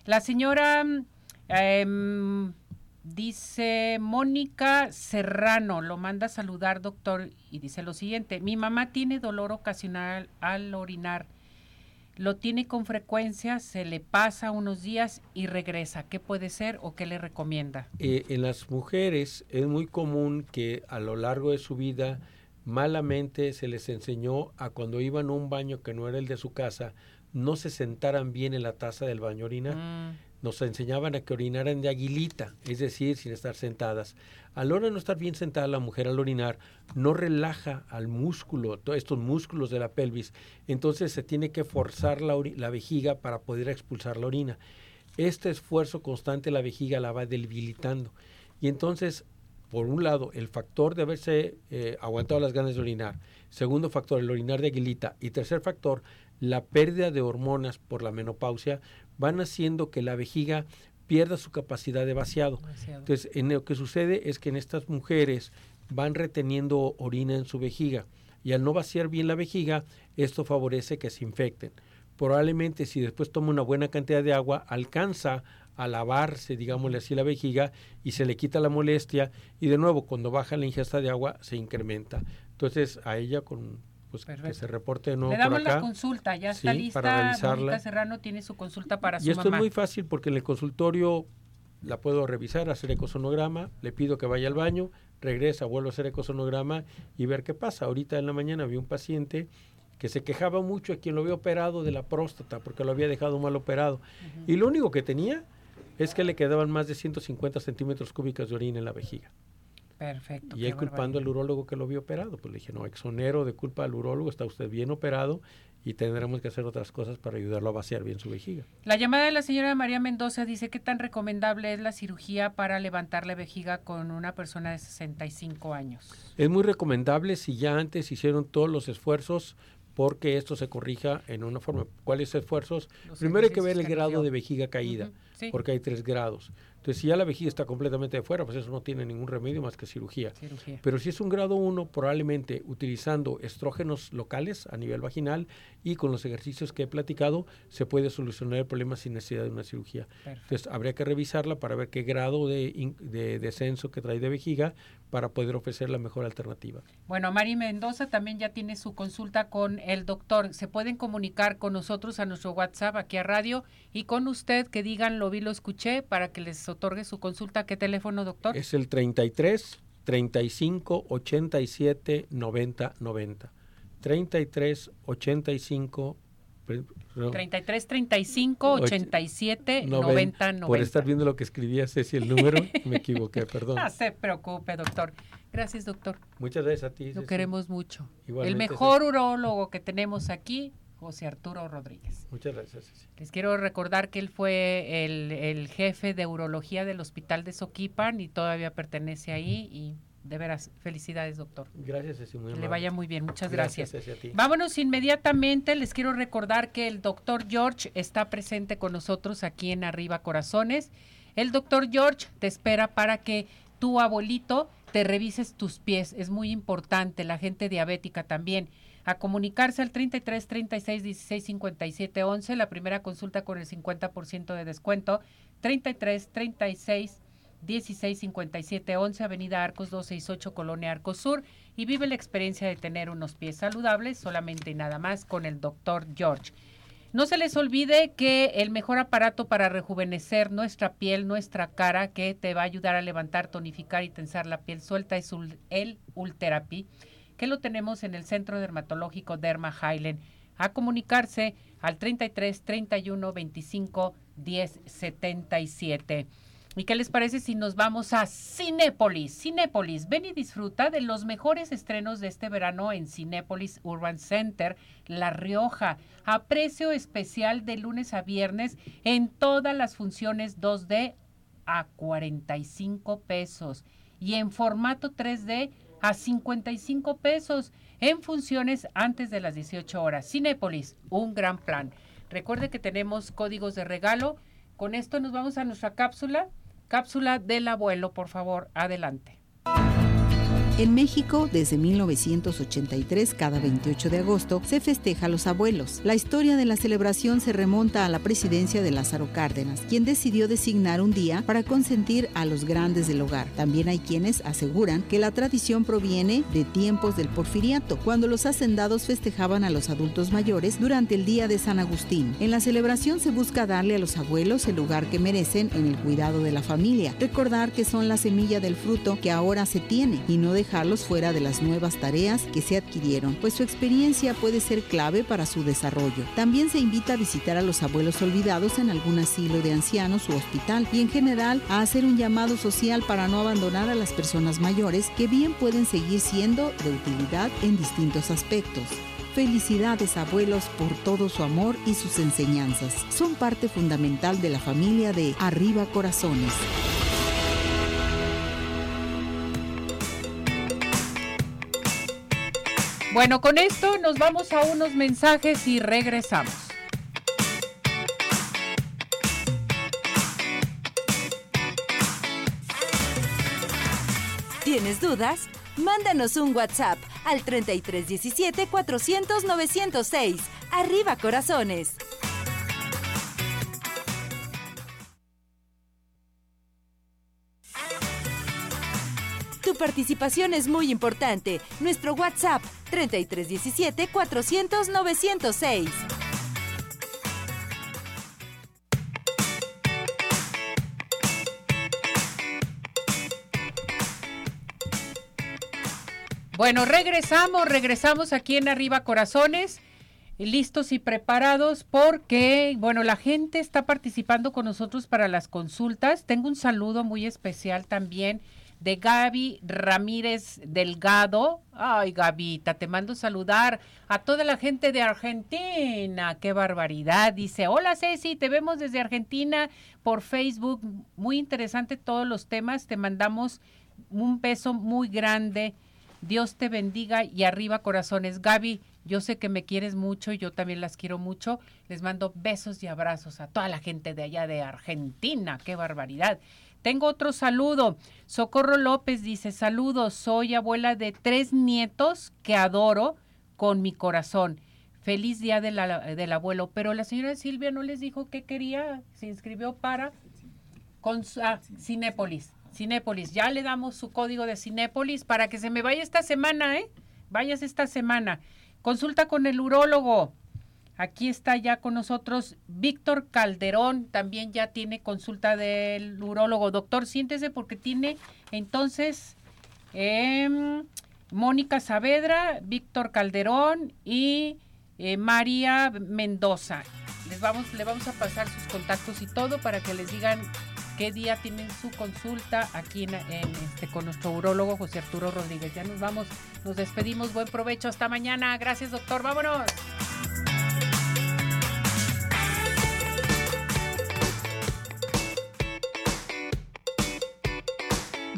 La señora eh, Dice Mónica Serrano, lo manda a saludar, doctor, y dice lo siguiente, mi mamá tiene dolor ocasional al orinar, lo tiene con frecuencia, se le pasa unos días y regresa. ¿Qué puede ser o qué le recomienda? Eh, en las mujeres es muy común que a lo largo de su vida malamente se les enseñó a cuando iban a un baño que no era el de su casa, no se sentaran bien en la taza del baño orinar. Mm nos enseñaban a que orinaran de aguilita, es decir, sin estar sentadas. A la hora de no estar bien sentada la mujer al orinar, no relaja al músculo, estos músculos de la pelvis, entonces se tiene que forzar la, la vejiga para poder expulsar la orina. Este esfuerzo constante la vejiga la va debilitando. Y entonces, por un lado, el factor de haberse eh, aguantado las ganas de orinar, segundo factor, el orinar de aguilita, y tercer factor, la pérdida de hormonas por la menopausia, van haciendo que la vejiga pierda su capacidad de vaciado. Entonces, en lo que sucede es que en estas mujeres van reteniendo orina en su vejiga y al no vaciar bien la vejiga, esto favorece que se infecten. Probablemente si después toma una buena cantidad de agua, alcanza a lavarse, digámosle así, la vejiga y se le quita la molestia y de nuevo cuando baja la ingesta de agua se incrementa. Entonces a ella con pues que se reporte de nuevo Le damos la consulta, ya está lista. Para revisarla. Serrano tiene su consulta para su Y esto es muy fácil porque en el consultorio la puedo revisar, hacer ecosonograma, le pido que vaya al baño, regresa, vuelvo a hacer ecosonograma y ver qué pasa. Ahorita en la mañana vi un paciente que se quejaba mucho a quien lo había operado de la próstata porque lo había dejado mal operado. Y lo único que tenía es que le quedaban más de 150 centímetros cúbicos de orina en la vejiga. Perfecto. Y él culpando al urólogo que lo había operado. Pues le dije, no, exonero de culpa al urólogo, está usted bien operado y tendremos que hacer otras cosas para ayudarlo a vaciar bien su vejiga. La llamada de la señora María Mendoza dice, ¿qué tan recomendable es la cirugía para levantar la vejiga con una persona de 65 años? Es muy recomendable si ya antes hicieron todos los esfuerzos porque esto se corrija en una forma. ¿Cuáles esfuerzos? Primero hay que ver el grado de vejiga caída, porque hay tres grados. Entonces, si ya la vejiga está completamente de fuera, pues eso no tiene ningún remedio más que cirugía. Pero si es un grado 1, probablemente utilizando estrógenos locales a nivel vaginal y con los ejercicios que he platicado, se puede solucionar el problema sin necesidad de una cirugía. Entonces, habría que revisarla para ver qué grado de, de, descenso que trae de vejiga para poder ofrecer la mejor alternativa. Bueno, Mari Mendoza también ya tiene su consulta con el doctor. Se pueden comunicar con nosotros a nuestro WhatsApp aquí a radio y con usted que digan lo vi, lo escuché para que les otorgue su consulta. ¿Qué teléfono, doctor? Es el 33 35 87 90 90. 33 85 33 35 87 90 90. Por estar viendo lo que escribía Ceci el número, [LAUGHS] me equivoqué, perdón. No se preocupe, doctor. Gracias, doctor. Muchas gracias a ti. Lo queremos mucho. el mejor urólogo que tenemos aquí José Arturo Rodríguez. Muchas gracias. Les quiero recordar que él fue el, jefe de urología del hospital de Soquipan y todavía pertenece ahí y de veras, felicidades, doctor. Gracias, Ceci, muy Que le vaya muy bien, muchas gracias. gracias. a ti. Vámonos inmediatamente, les quiero recordar que el doctor George está presente con nosotros aquí en Arriba Corazones. El doctor George te espera para que tu abuelito te revises tus pies. Es muy importante, la gente diabética también. A comunicarse al 33 36 16 57 11, la primera consulta con el 50% de descuento. 33 36 16 57 11, Avenida Arcos 268, Colonia Arcos Sur. Y vive la experiencia de tener unos pies saludables solamente y nada más con el doctor George. No se les olvide que el mejor aparato para rejuvenecer nuestra piel, nuestra cara, que te va a ayudar a levantar, tonificar y tensar la piel suelta es el Ultherapy, que lo tenemos en el Centro Dermatológico Derma Highland. A comunicarse al 33 31 25 10 77. ¿Y qué les parece si nos vamos a Cinépolis? Cinépolis, ven y disfruta de los mejores estrenos de este verano en Cinépolis Urban Center, La Rioja, a precio especial de lunes a viernes en todas las funciones 2D a 45 pesos y en formato 3D a 55 pesos en funciones antes de las 18 horas. Cinépolis, un gran plan. Recuerde que tenemos códigos de regalo. Con esto nos vamos a nuestra cápsula Cápsula del abuelo, por favor, adelante. En México, desde 1983, cada 28 de agosto, se festeja a los abuelos. La historia de la celebración se remonta a la presidencia de Lázaro Cárdenas, quien decidió designar un día para consentir a los grandes del hogar. También hay quienes aseguran que la tradición proviene de tiempos del porfiriato, cuando los hacendados festejaban a los adultos mayores durante el Día de San Agustín. En la celebración se busca darle a los abuelos el lugar que merecen en el cuidado de la familia, recordar que son la semilla del fruto que ahora se tiene y no dejar dejarlos fuera de las nuevas tareas que se adquirieron, pues su experiencia puede ser clave para su desarrollo. También se invita a visitar a los abuelos olvidados en algún asilo de ancianos u hospital y en general a hacer un llamado social para no abandonar a las personas mayores que bien pueden seguir siendo de utilidad en distintos aspectos. Felicidades abuelos por todo su amor y sus enseñanzas. Son parte fundamental de la familia de Arriba Corazones. Bueno, con esto nos vamos a unos mensajes y regresamos. ¿Tienes dudas? Mándanos un WhatsApp al 3317 400 906. Arriba corazones. Participación es muy importante. Nuestro WhatsApp 3317 400 906. Bueno, regresamos, regresamos aquí en Arriba Corazones, listos y preparados porque, bueno, la gente está participando con nosotros para las consultas. Tengo un saludo muy especial también de Gaby Ramírez Delgado. Ay, Gavita, te mando saludar a toda la gente de Argentina. Qué barbaridad. Dice, hola Ceci, te vemos desde Argentina por Facebook. Muy interesante todos los temas. Te mandamos un beso muy grande. Dios te bendiga y arriba corazones. Gaby, yo sé que me quieres mucho y yo también las quiero mucho. Les mando besos y abrazos a toda la gente de allá de Argentina. Qué barbaridad. Tengo otro saludo. Socorro López dice, saludos, soy abuela de tres nietos que adoro con mi corazón. Feliz día del abuelo. Pero la señora Silvia no les dijo que quería, se inscribió para con, ah. Cinépolis, ya le damos su código de Cinépolis para que se me vaya esta semana, ¿eh? Vayas esta semana. Consulta con el urólogo. Aquí está ya con nosotros Víctor Calderón, también ya tiene consulta del urólogo. Doctor, siéntese porque tiene entonces em, Mónica Saavedra, Víctor Calderón y eh, María Mendoza. Les vamos, le vamos a pasar sus contactos y todo para que les digan qué día tienen su consulta aquí en, este, con nuestro urólogo José Arturo Rodríguez. Ya nos vamos, nos despedimos, buen provecho, hasta mañana. Gracias, doctor, vámonos.